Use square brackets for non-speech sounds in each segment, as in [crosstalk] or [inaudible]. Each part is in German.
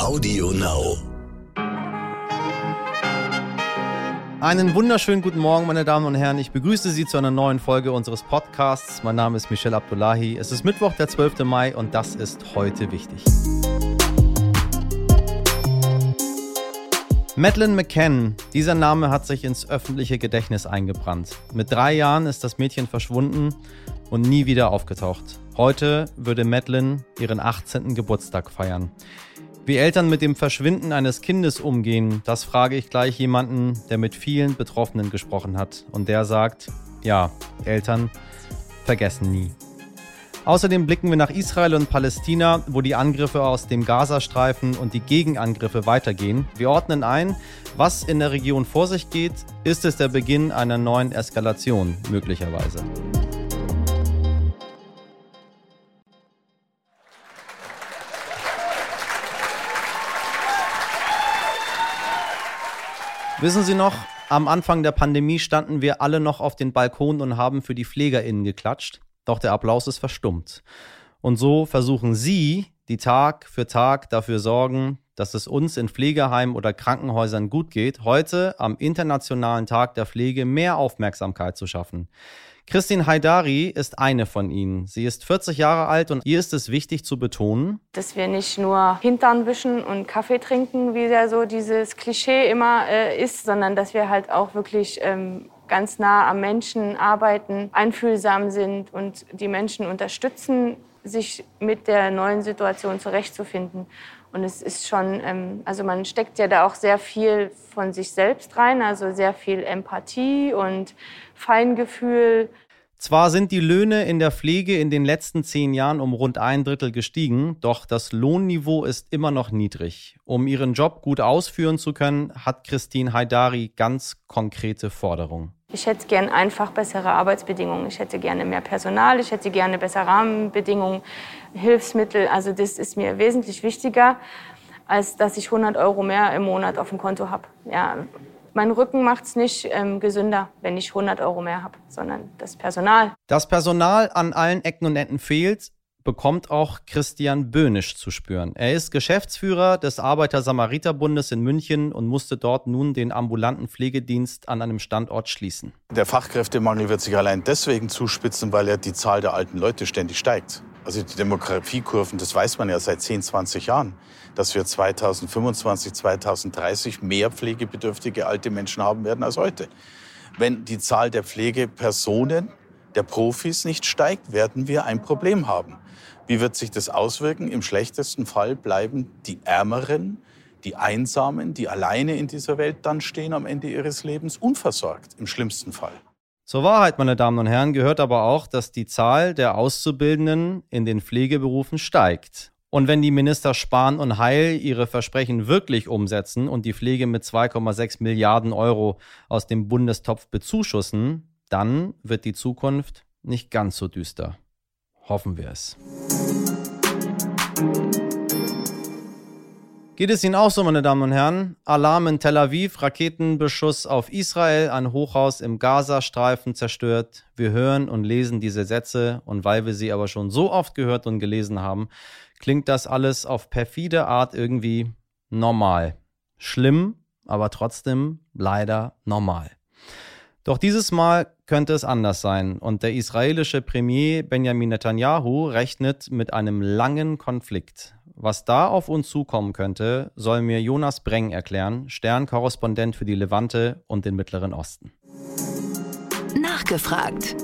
Audio Now. Einen wunderschönen guten Morgen, meine Damen und Herren. Ich begrüße Sie zu einer neuen Folge unseres Podcasts. Mein Name ist Michel Abdullahi. Es ist Mittwoch, der 12. Mai und das ist heute wichtig. Madeleine McCann, dieser Name hat sich ins öffentliche Gedächtnis eingebrannt. Mit drei Jahren ist das Mädchen verschwunden und nie wieder aufgetaucht. Heute würde Madeleine ihren 18. Geburtstag feiern. Wie Eltern mit dem Verschwinden eines Kindes umgehen, das frage ich gleich jemanden, der mit vielen Betroffenen gesprochen hat. Und der sagt, ja, Eltern vergessen nie. Außerdem blicken wir nach Israel und Palästina, wo die Angriffe aus dem Gazastreifen und die Gegenangriffe weitergehen. Wir ordnen ein, was in der Region vor sich geht. Ist es der Beginn einer neuen Eskalation möglicherweise? Wissen Sie noch, am Anfang der Pandemie standen wir alle noch auf den Balkonen und haben für die PflegerInnen geklatscht. Doch der Applaus ist verstummt. Und so versuchen Sie, die Tag für Tag dafür sorgen, dass es uns in Pflegeheimen oder Krankenhäusern gut geht, heute am Internationalen Tag der Pflege mehr Aufmerksamkeit zu schaffen. Christine Haidari ist eine von ihnen. Sie ist 40 Jahre alt und ihr ist es wichtig zu betonen, dass wir nicht nur Hintern wischen und Kaffee trinken, wie ja so dieses Klischee immer äh, ist, sondern dass wir halt auch wirklich ähm, ganz nah am Menschen arbeiten, einfühlsam sind und die Menschen unterstützen, sich mit der neuen Situation zurechtzufinden. Und es ist schon, ähm, also man steckt ja da auch sehr viel von sich selbst rein, also sehr viel Empathie und Feingefühl. Zwar sind die Löhne in der Pflege in den letzten zehn Jahren um rund ein Drittel gestiegen, doch das Lohnniveau ist immer noch niedrig. Um ihren Job gut ausführen zu können, hat Christine Haidari ganz konkrete Forderungen. Ich hätte gern einfach bessere Arbeitsbedingungen. Ich hätte gerne mehr Personal. Ich hätte gerne bessere Rahmenbedingungen, Hilfsmittel. Also das ist mir wesentlich wichtiger, als dass ich 100 Euro mehr im Monat auf dem Konto habe. Ja, mein Rücken macht es nicht ähm, gesünder, wenn ich 100 Euro mehr habe, sondern das Personal. Das Personal an allen Ecken und Enden fehlt, bekommt auch Christian Böhnisch zu spüren. Er ist Geschäftsführer des Arbeiter-Samariter-Bundes in München und musste dort nun den ambulanten Pflegedienst an einem Standort schließen. Der Fachkräftemangel wird sich allein deswegen zuspitzen, weil ja die Zahl der alten Leute ständig steigt. Also die Demografiekurven, das weiß man ja seit 10, 20 Jahren, dass wir 2025, 2030 mehr pflegebedürftige alte Menschen haben werden als heute. Wenn die Zahl der Pflegepersonen, der Profis nicht steigt, werden wir ein Problem haben. Wie wird sich das auswirken? Im schlechtesten Fall bleiben die Ärmeren, die Einsamen, die alleine in dieser Welt dann stehen am Ende ihres Lebens, unversorgt, im schlimmsten Fall. Zur Wahrheit, meine Damen und Herren, gehört aber auch, dass die Zahl der Auszubildenden in den Pflegeberufen steigt. Und wenn die Minister Spahn und Heil ihre Versprechen wirklich umsetzen und die Pflege mit 2,6 Milliarden Euro aus dem Bundestopf bezuschussen, dann wird die Zukunft nicht ganz so düster. Hoffen wir es. Geht es Ihnen auch so, meine Damen und Herren? Alarm in Tel Aviv, Raketenbeschuss auf Israel, ein Hochhaus im Gazastreifen zerstört. Wir hören und lesen diese Sätze und weil wir sie aber schon so oft gehört und gelesen haben, klingt das alles auf perfide Art irgendwie normal. Schlimm, aber trotzdem leider normal. Doch dieses Mal könnte es anders sein und der israelische Premier Benjamin Netanyahu rechnet mit einem langen Konflikt. Was da auf uns zukommen könnte, soll mir Jonas Breng erklären, Sternkorrespondent für die Levante und den Mittleren Osten. Nachgefragt.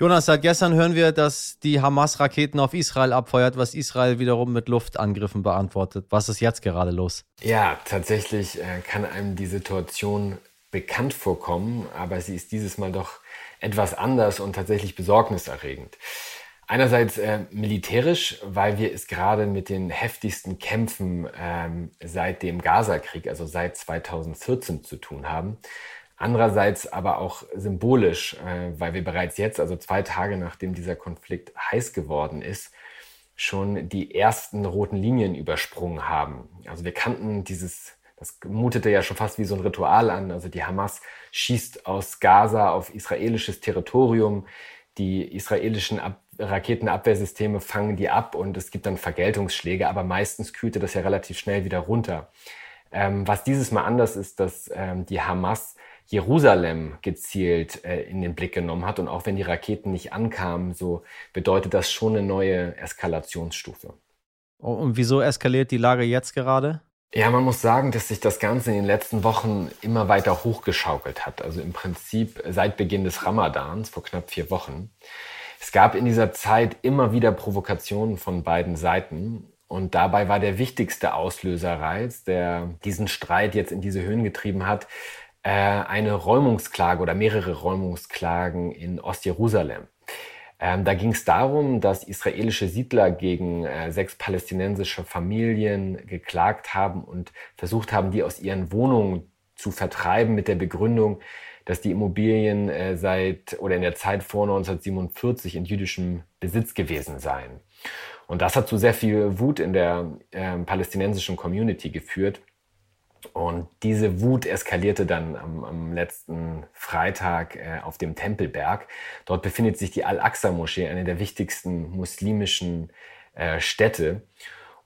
Jonas, seit gestern hören wir, dass die Hamas Raketen auf Israel abfeuert, was Israel wiederum mit Luftangriffen beantwortet. Was ist jetzt gerade los? Ja, tatsächlich äh, kann einem die Situation bekannt vorkommen, aber sie ist dieses Mal doch etwas anders und tatsächlich besorgniserregend. Einerseits äh, militärisch, weil wir es gerade mit den heftigsten Kämpfen ähm, seit dem Gaza-Krieg, also seit 2014 zu tun haben. Andererseits aber auch symbolisch, äh, weil wir bereits jetzt, also zwei Tage nachdem dieser Konflikt heiß geworden ist, schon die ersten roten Linien übersprungen haben. Also wir kannten dieses, das mutete ja schon fast wie so ein Ritual an. Also die Hamas schießt aus Gaza auf israelisches Territorium. Die israelischen Ab Raketenabwehrsysteme fangen die ab und es gibt dann Vergeltungsschläge, aber meistens kühlte das ja relativ schnell wieder runter. Ähm, was dieses Mal anders ist, dass ähm, die Hamas Jerusalem gezielt äh, in den Blick genommen hat. Und auch wenn die Raketen nicht ankamen, so bedeutet das schon eine neue Eskalationsstufe. Oh, und wieso eskaliert die Lage jetzt gerade? Ja, man muss sagen, dass sich das Ganze in den letzten Wochen immer weiter hochgeschaukelt hat. Also im Prinzip seit Beginn des Ramadans vor knapp vier Wochen. Es gab in dieser Zeit immer wieder Provokationen von beiden Seiten. Und dabei war der wichtigste Auslöserreiz, der diesen Streit jetzt in diese Höhen getrieben hat, äh, eine Räumungsklage oder mehrere Räumungsklagen in Ostjerusalem. Ähm, da ging es darum, dass israelische Siedler gegen äh, sechs palästinensische Familien geklagt haben und versucht haben, die aus ihren Wohnungen zu vertreiben mit der Begründung, dass die Immobilien äh, seit oder in der Zeit vor 1947 in jüdischem Besitz gewesen seien. Und das hat zu sehr viel Wut in der äh, palästinensischen Community geführt. Und diese Wut eskalierte dann am, am letzten Freitag äh, auf dem Tempelberg. Dort befindet sich die Al-Aqsa-Moschee, eine der wichtigsten muslimischen äh, Städte.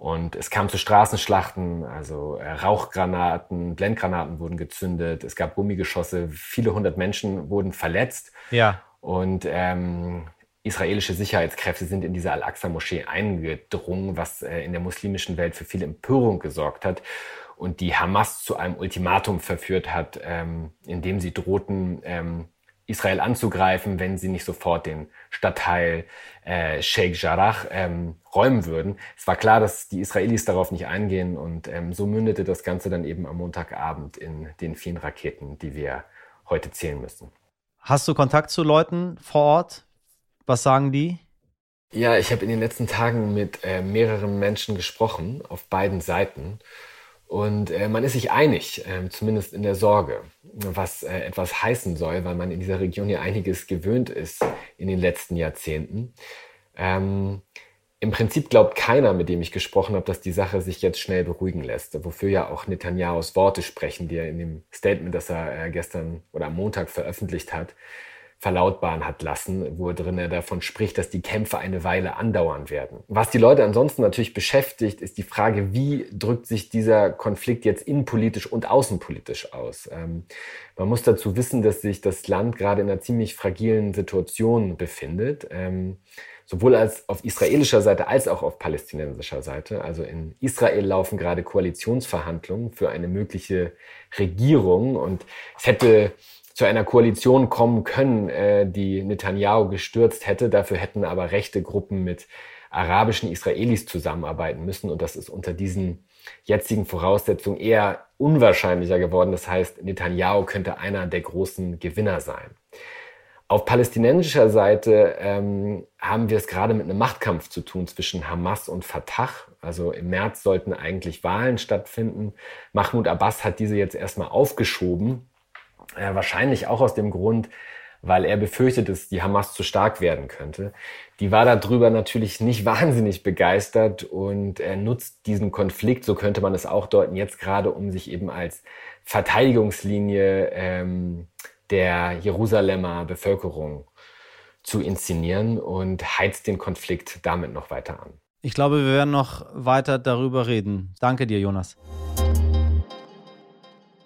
Und es kam zu Straßenschlachten, also äh, Rauchgranaten, Blendgranaten wurden gezündet, es gab Gummigeschosse, viele hundert Menschen wurden verletzt. Ja. Und ähm, israelische Sicherheitskräfte sind in diese Al-Aqsa-Moschee eingedrungen, was äh, in der muslimischen Welt für viel Empörung gesorgt hat und die Hamas zu einem Ultimatum verführt hat, ähm, indem sie drohten, ähm, Israel anzugreifen, wenn sie nicht sofort den Stadtteil äh, Sheikh Jarrah ähm, räumen würden. Es war klar, dass die Israelis darauf nicht eingehen und ähm, so mündete das Ganze dann eben am Montagabend in den vielen Raketen, die wir heute zählen müssen. Hast du Kontakt zu Leuten vor Ort? Was sagen die? Ja, ich habe in den letzten Tagen mit äh, mehreren Menschen gesprochen auf beiden Seiten und äh, man ist sich einig, äh, zumindest in der Sorge, was äh, etwas heißen soll, weil man in dieser Region ja einiges gewöhnt ist in den letzten Jahrzehnten. Ähm, Im Prinzip glaubt keiner, mit dem ich gesprochen habe, dass die Sache sich jetzt schnell beruhigen lässt, wofür ja auch Netanyahus Worte sprechen, die er in dem Statement, das er äh, gestern oder am Montag veröffentlicht hat, verlautbaren hat lassen, wo drin er davon spricht, dass die Kämpfe eine Weile andauern werden. Was die Leute ansonsten natürlich beschäftigt, ist die Frage, wie drückt sich dieser Konflikt jetzt innenpolitisch und außenpolitisch aus? Ähm, man muss dazu wissen, dass sich das Land gerade in einer ziemlich fragilen Situation befindet. Ähm, sowohl als auf israelischer Seite als auch auf palästinensischer Seite. Also in Israel laufen gerade Koalitionsverhandlungen für eine mögliche Regierung und es hätte zu einer Koalition kommen können, äh, die Netanyahu gestürzt hätte. Dafür hätten aber rechte Gruppen mit arabischen Israelis zusammenarbeiten müssen. Und das ist unter diesen jetzigen Voraussetzungen eher unwahrscheinlicher geworden. Das heißt, Netanyahu könnte einer der großen Gewinner sein. Auf palästinensischer Seite ähm, haben wir es gerade mit einem Machtkampf zu tun zwischen Hamas und Fatah. Also im März sollten eigentlich Wahlen stattfinden. Mahmoud Abbas hat diese jetzt erstmal aufgeschoben, wahrscheinlich auch aus dem Grund, weil er befürchtet, dass die Hamas zu stark werden könnte. Die war darüber natürlich nicht [laughs] wahnsinnig begeistert und er nutzt diesen Konflikt, so könnte man es auch deuten, jetzt gerade, um sich eben als Verteidigungslinie ähm, der Jerusalemer Bevölkerung zu inszenieren und heizt den Konflikt damit noch weiter an. Ich glaube, wir werden noch weiter darüber reden. Danke dir, Jonas.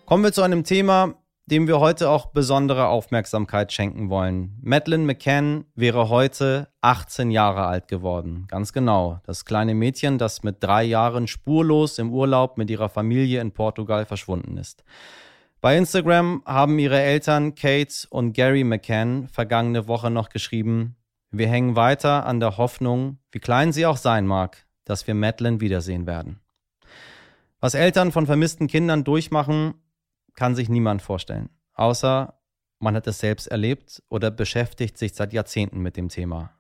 Kommen wir zu einem Thema, dem wir heute auch besondere Aufmerksamkeit schenken wollen. Madeleine McCann wäre heute 18 Jahre alt geworden. Ganz genau. Das kleine Mädchen, das mit drei Jahren spurlos im Urlaub mit ihrer Familie in Portugal verschwunden ist. Bei Instagram haben ihre Eltern Kate und Gary McCann vergangene Woche noch geschrieben, wir hängen weiter an der Hoffnung, wie klein sie auch sein mag, dass wir Madeleine wiedersehen werden. Was Eltern von vermissten Kindern durchmachen, kann sich niemand vorstellen. Außer man hat es selbst erlebt oder beschäftigt sich seit Jahrzehnten mit dem Thema.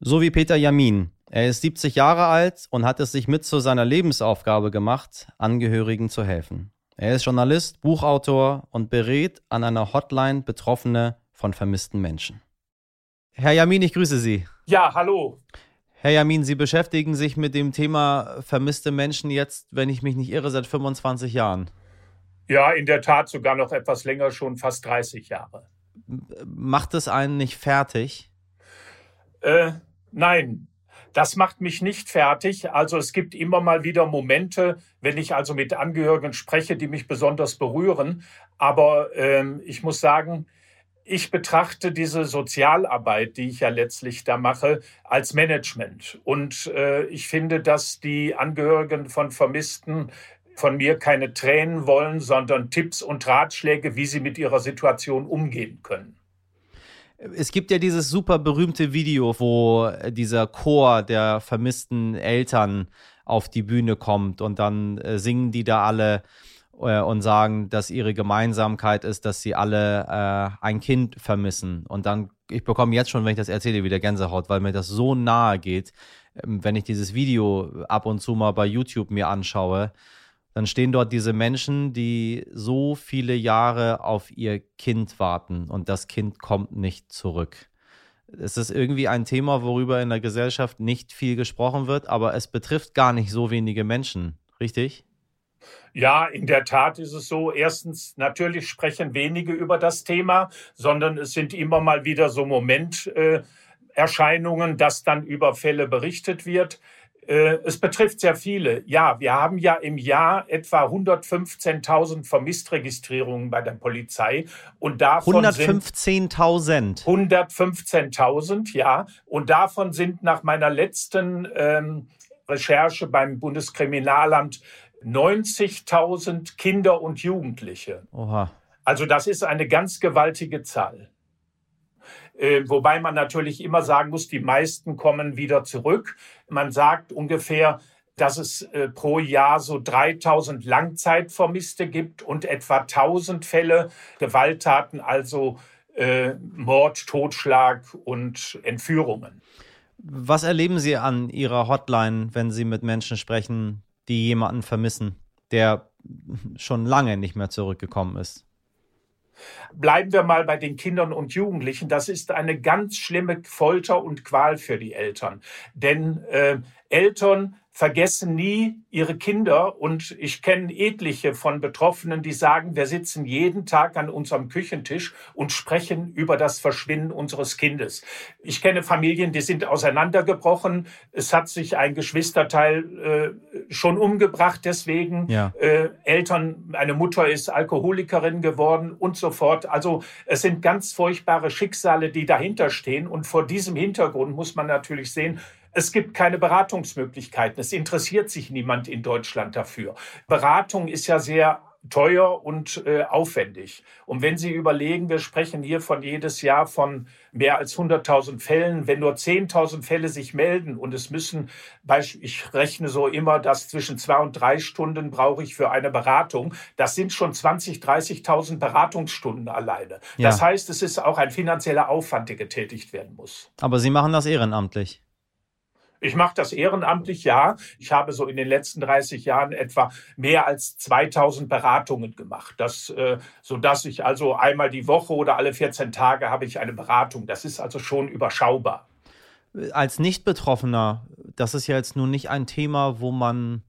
So wie Peter Jamin. Er ist 70 Jahre alt und hat es sich mit zu seiner Lebensaufgabe gemacht, Angehörigen zu helfen. Er ist Journalist, Buchautor und berät an einer Hotline Betroffene von vermissten Menschen. Herr Jamin, ich grüße Sie. Ja, hallo. Herr Jamin, Sie beschäftigen sich mit dem Thema vermisste Menschen jetzt, wenn ich mich nicht irre, seit 25 Jahren. Ja, in der Tat sogar noch etwas länger, schon fast 30 Jahre. Macht es einen nicht fertig? Äh, Nein, das macht mich nicht fertig. Also es gibt immer mal wieder Momente, wenn ich also mit Angehörigen spreche, die mich besonders berühren. Aber ähm, ich muss sagen, ich betrachte diese Sozialarbeit, die ich ja letztlich da mache, als Management. Und äh, ich finde, dass die Angehörigen von Vermissten von mir keine Tränen wollen, sondern Tipps und Ratschläge, wie sie mit ihrer Situation umgehen können. Es gibt ja dieses super berühmte Video, wo dieser Chor der vermissten Eltern auf die Bühne kommt und dann äh, singen die da alle äh, und sagen, dass ihre Gemeinsamkeit ist, dass sie alle äh, ein Kind vermissen. Und dann, ich bekomme jetzt schon, wenn ich das erzähle, wieder Gänsehaut, weil mir das so nahe geht, ähm, wenn ich dieses Video ab und zu mal bei YouTube mir anschaue dann stehen dort diese Menschen, die so viele Jahre auf ihr Kind warten und das Kind kommt nicht zurück. Es ist irgendwie ein Thema, worüber in der Gesellschaft nicht viel gesprochen wird, aber es betrifft gar nicht so wenige Menschen, richtig? Ja, in der Tat ist es so. Erstens, natürlich sprechen wenige über das Thema, sondern es sind immer mal wieder so Momenterscheinungen, äh, dass dann über Fälle berichtet wird. Äh, es betrifft sehr viele. Ja, wir haben ja im Jahr etwa 115.000 Vermisstregistrierungen bei der Polizei und davon 115.000. 115.000, ja. Und davon sind nach meiner letzten ähm, Recherche beim Bundeskriminalamt 90.000 Kinder und Jugendliche. Oha. Also das ist eine ganz gewaltige Zahl. Äh, wobei man natürlich immer sagen muss, die meisten kommen wieder zurück. Man sagt ungefähr, dass es äh, pro Jahr so 3000 Langzeitvermisste gibt und etwa 1000 Fälle Gewalttaten, also äh, Mord, Totschlag und Entführungen. Was erleben Sie an Ihrer Hotline, wenn Sie mit Menschen sprechen, die jemanden vermissen, der schon lange nicht mehr zurückgekommen ist? Bleiben wir mal bei den Kindern und Jugendlichen. Das ist eine ganz schlimme Folter und Qual für die Eltern. Denn äh, Eltern vergessen nie ihre Kinder. Und ich kenne etliche von Betroffenen, die sagen, wir sitzen jeden Tag an unserem Küchentisch und sprechen über das Verschwinden unseres Kindes. Ich kenne Familien, die sind auseinandergebrochen. Es hat sich ein Geschwisterteil äh, schon umgebracht, deswegen ja. äh, Eltern, eine Mutter ist Alkoholikerin geworden und so fort. Also es sind ganz furchtbare Schicksale, die dahinter stehen. Und vor diesem Hintergrund muss man natürlich sehen, es gibt keine Beratungsmöglichkeiten. Es interessiert sich niemand in Deutschland dafür. Beratung ist ja sehr teuer und äh, aufwendig. Und wenn Sie überlegen, wir sprechen hier von jedes Jahr von mehr als 100.000 Fällen, wenn nur 10.000 Fälle sich melden und es müssen, ich rechne so immer, dass zwischen zwei und drei Stunden brauche ich für eine Beratung, das sind schon 20.000, 30.000 Beratungsstunden alleine. Ja. Das heißt, es ist auch ein finanzieller Aufwand, der getätigt werden muss. Aber Sie machen das ehrenamtlich. Ich mache das ehrenamtlich, ja. Ich habe so in den letzten 30 Jahren etwa mehr als 2000 Beratungen gemacht. Das, äh, sodass ich also einmal die Woche oder alle 14 Tage habe ich eine Beratung. Das ist also schon überschaubar. Als Nicht-Betroffener, das ist ja jetzt nun nicht ein Thema, wo man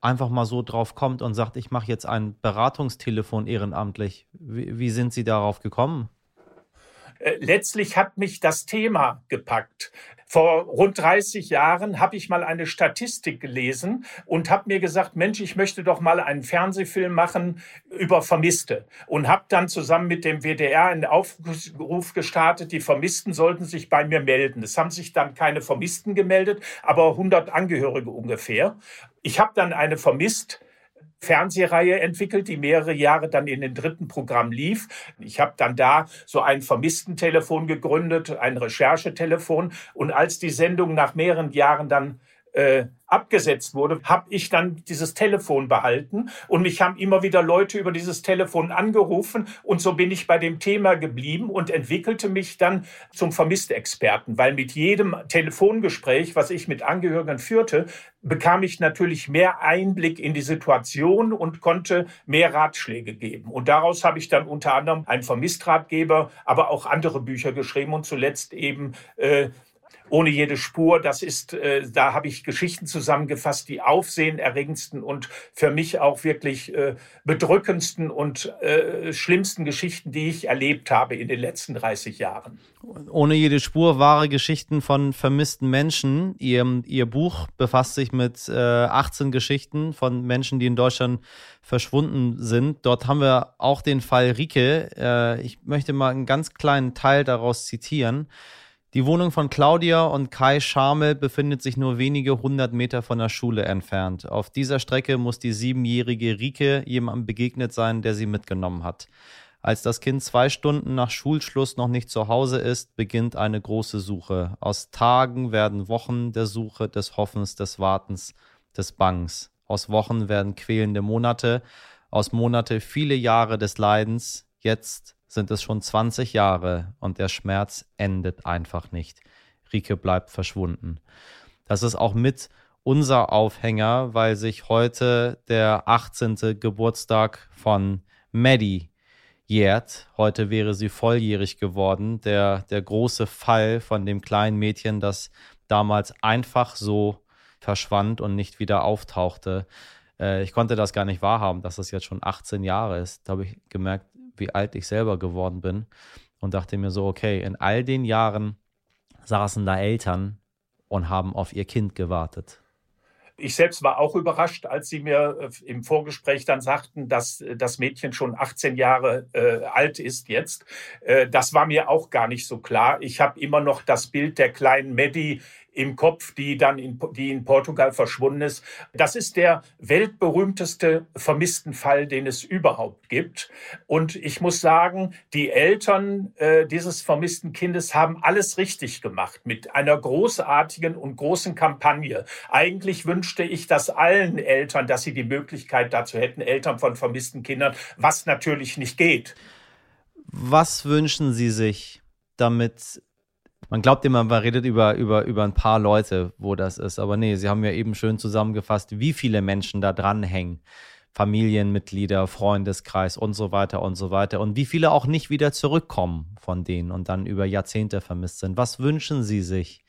einfach mal so drauf kommt und sagt, ich mache jetzt ein Beratungstelefon ehrenamtlich. Wie, wie sind Sie darauf gekommen? Äh, letztlich hat mich das Thema gepackt. Vor rund 30 Jahren habe ich mal eine Statistik gelesen und habe mir gesagt, Mensch, ich möchte doch mal einen Fernsehfilm machen über Vermisste und habe dann zusammen mit dem WDR einen Aufruf gestartet, die Vermissten sollten sich bei mir melden. Es haben sich dann keine Vermissten gemeldet, aber 100 Angehörige ungefähr. Ich habe dann eine Vermisst Fernsehreihe entwickelt, die mehrere Jahre dann in den dritten Programm lief. Ich habe dann da so ein Vermisstentelefon gegründet, ein Recherchetelefon. Und als die Sendung nach mehreren Jahren dann äh, abgesetzt wurde, habe ich dann dieses Telefon behalten und mich haben immer wieder Leute über dieses Telefon angerufen und so bin ich bei dem Thema geblieben und entwickelte mich dann zum Vermisstexperten, weil mit jedem Telefongespräch, was ich mit Angehörigen führte, bekam ich natürlich mehr Einblick in die Situation und konnte mehr Ratschläge geben. Und daraus habe ich dann unter anderem einen Vermisstratgeber, aber auch andere Bücher geschrieben und zuletzt eben äh, ohne jede Spur. Das ist, äh, da habe ich Geschichten zusammengefasst, die aufsehenerregendsten und für mich auch wirklich äh, bedrückendsten und äh, schlimmsten Geschichten, die ich erlebt habe in den letzten 30 Jahren. Ohne jede Spur wahre Geschichten von vermissten Menschen. Ihr, ihr Buch befasst sich mit äh, 18 Geschichten von Menschen, die in Deutschland verschwunden sind. Dort haben wir auch den Fall Rike. Äh, ich möchte mal einen ganz kleinen Teil daraus zitieren. Die Wohnung von Claudia und Kai Schamel befindet sich nur wenige hundert Meter von der Schule entfernt. Auf dieser Strecke muss die siebenjährige Rike jemandem begegnet sein, der sie mitgenommen hat. Als das Kind zwei Stunden nach Schulschluss noch nicht zu Hause ist, beginnt eine große Suche. Aus Tagen werden Wochen der Suche, des Hoffens, des Wartens, des Bangs. Aus Wochen werden quälende Monate, aus Monate viele Jahre des Leidens. Jetzt sind es schon 20 Jahre und der Schmerz endet einfach nicht. Rike bleibt verschwunden. Das ist auch mit unser Aufhänger, weil sich heute der 18. Geburtstag von Maddie jährt. Heute wäre sie volljährig geworden. Der, der große Fall von dem kleinen Mädchen, das damals einfach so verschwand und nicht wieder auftauchte. Äh, ich konnte das gar nicht wahrhaben, dass das jetzt schon 18 Jahre ist. Da habe ich gemerkt, wie alt ich selber geworden bin und dachte mir so, okay, in all den Jahren saßen da Eltern und haben auf ihr Kind gewartet. Ich selbst war auch überrascht, als Sie mir äh, im Vorgespräch dann sagten, dass äh, das Mädchen schon 18 Jahre äh, alt ist jetzt. Äh, das war mir auch gar nicht so klar. Ich habe immer noch das Bild der kleinen Maddie im Kopf, die dann in, die in Portugal verschwunden ist. Das ist der weltberühmteste vermissten Fall, den es überhaupt gibt. Und ich muss sagen, die Eltern äh, dieses vermissten Kindes haben alles richtig gemacht mit einer großartigen und großen Kampagne. Eigentlich wünschte ich das allen Eltern, dass sie die Möglichkeit dazu hätten, Eltern von vermissten Kindern, was natürlich nicht geht. Was wünschen Sie sich, damit man glaubt immer, man redet über, über, über ein paar Leute, wo das ist. Aber nee, Sie haben ja eben schön zusammengefasst, wie viele Menschen da dranhängen. Familienmitglieder, Freundeskreis und so weiter und so weiter. Und wie viele auch nicht wieder zurückkommen von denen und dann über Jahrzehnte vermisst sind. Was wünschen Sie sich,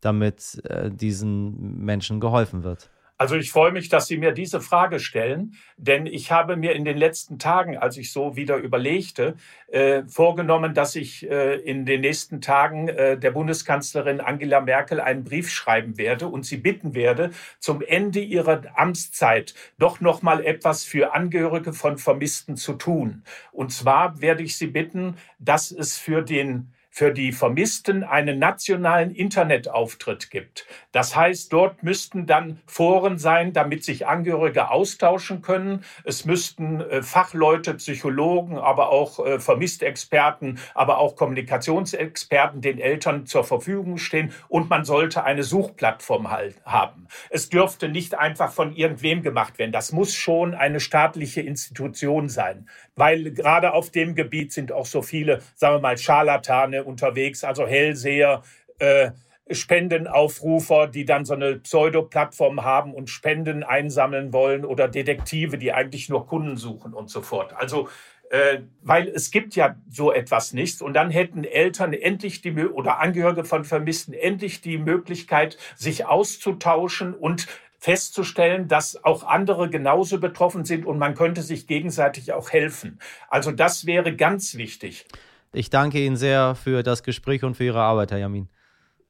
damit äh, diesen Menschen geholfen wird? Also ich freue mich, dass Sie mir diese Frage stellen, denn ich habe mir in den letzten Tagen, als ich so wieder überlegte, äh, vorgenommen, dass ich äh, in den nächsten Tagen äh, der Bundeskanzlerin Angela Merkel einen Brief schreiben werde und sie bitten werde, zum Ende ihrer Amtszeit doch noch mal etwas für Angehörige von Vermissten zu tun. Und zwar werde ich sie bitten, dass es für den für die Vermissten einen nationalen Internetauftritt gibt. Das heißt, dort müssten dann Foren sein, damit sich Angehörige austauschen können. Es müssten äh, Fachleute, Psychologen, aber auch äh, Vermisstexperten, aber auch Kommunikationsexperten den Eltern zur Verfügung stehen und man sollte eine Suchplattform haben. Es dürfte nicht einfach von irgendwem gemacht werden. Das muss schon eine staatliche Institution sein, weil gerade auf dem Gebiet sind auch so viele, sagen wir mal, Scharlatane unterwegs, also Hellseher, äh, Spendenaufrufer, die dann so eine Pseudo-Plattform haben und Spenden einsammeln wollen oder Detektive, die eigentlich nur Kunden suchen und so fort. Also äh, weil es gibt ja so etwas nicht. Und dann hätten Eltern endlich die oder Angehörige von Vermissten endlich die Möglichkeit, sich auszutauschen und festzustellen, dass auch andere genauso betroffen sind und man könnte sich gegenseitig auch helfen. Also das wäre ganz wichtig. Ich danke Ihnen sehr für das Gespräch und für Ihre Arbeit, Herr Jamin.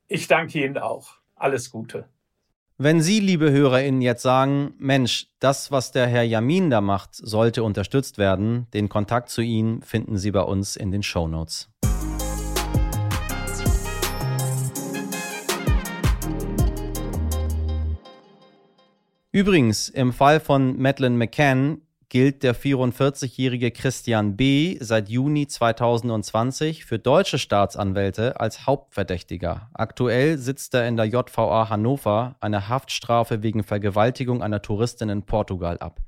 Ich danke Ihnen auch. Alles Gute. Wenn Sie, liebe HörerInnen, jetzt sagen, Mensch, das, was der Herr Jamin da macht, sollte unterstützt werden, den Kontakt zu ihm finden Sie bei uns in den Show Notes. Übrigens, im Fall von Madeleine McCann gilt der 44-jährige Christian B. seit Juni 2020 für deutsche Staatsanwälte als Hauptverdächtiger. Aktuell sitzt er in der JVA Hannover eine Haftstrafe wegen Vergewaltigung einer Touristin in Portugal ab.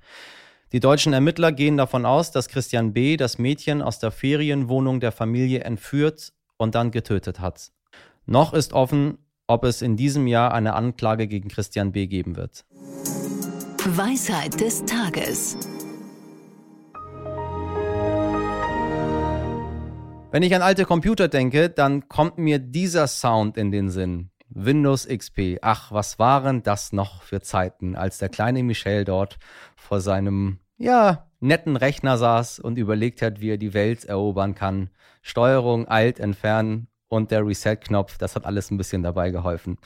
Die deutschen Ermittler gehen davon aus, dass Christian B. das Mädchen aus der Ferienwohnung der Familie entführt und dann getötet hat. Noch ist offen, ob es in diesem Jahr eine Anklage gegen Christian B. geben wird. Weisheit des Tages. Wenn ich an alte Computer denke, dann kommt mir dieser Sound in den Sinn. Windows XP. Ach, was waren das noch für Zeiten, als der kleine Michel dort vor seinem, ja, netten Rechner saß und überlegt hat, wie er die Welt erobern kann. Steuerung, Alt, Entfernen und der Reset-Knopf, das hat alles ein bisschen dabei geholfen.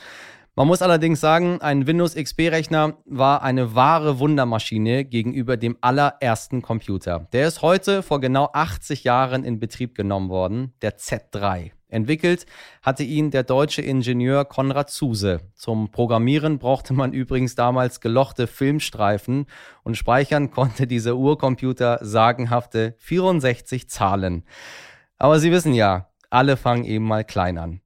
Man muss allerdings sagen, ein Windows XP-Rechner war eine wahre Wundermaschine gegenüber dem allerersten Computer. Der ist heute vor genau 80 Jahren in Betrieb genommen worden, der Z3. Entwickelt hatte ihn der deutsche Ingenieur Konrad Zuse. Zum Programmieren brauchte man übrigens damals gelochte Filmstreifen und speichern konnte dieser Urcomputer sagenhafte 64 Zahlen. Aber Sie wissen ja, alle fangen eben mal klein an.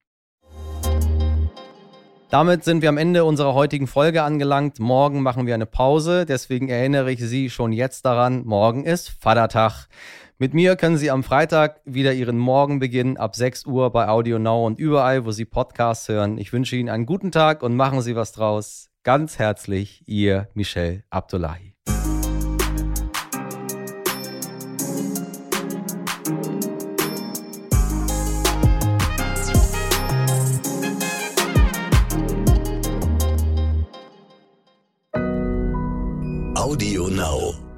Damit sind wir am Ende unserer heutigen Folge angelangt. Morgen machen wir eine Pause, deswegen erinnere ich Sie schon jetzt daran, morgen ist Vatertag. Mit mir können Sie am Freitag wieder Ihren Morgen beginnen ab 6 Uhr bei Audio Now und überall, wo Sie Podcasts hören. Ich wünsche Ihnen einen guten Tag und machen Sie was draus. Ganz herzlich, Ihr Michel Abdullahi. Audio Now.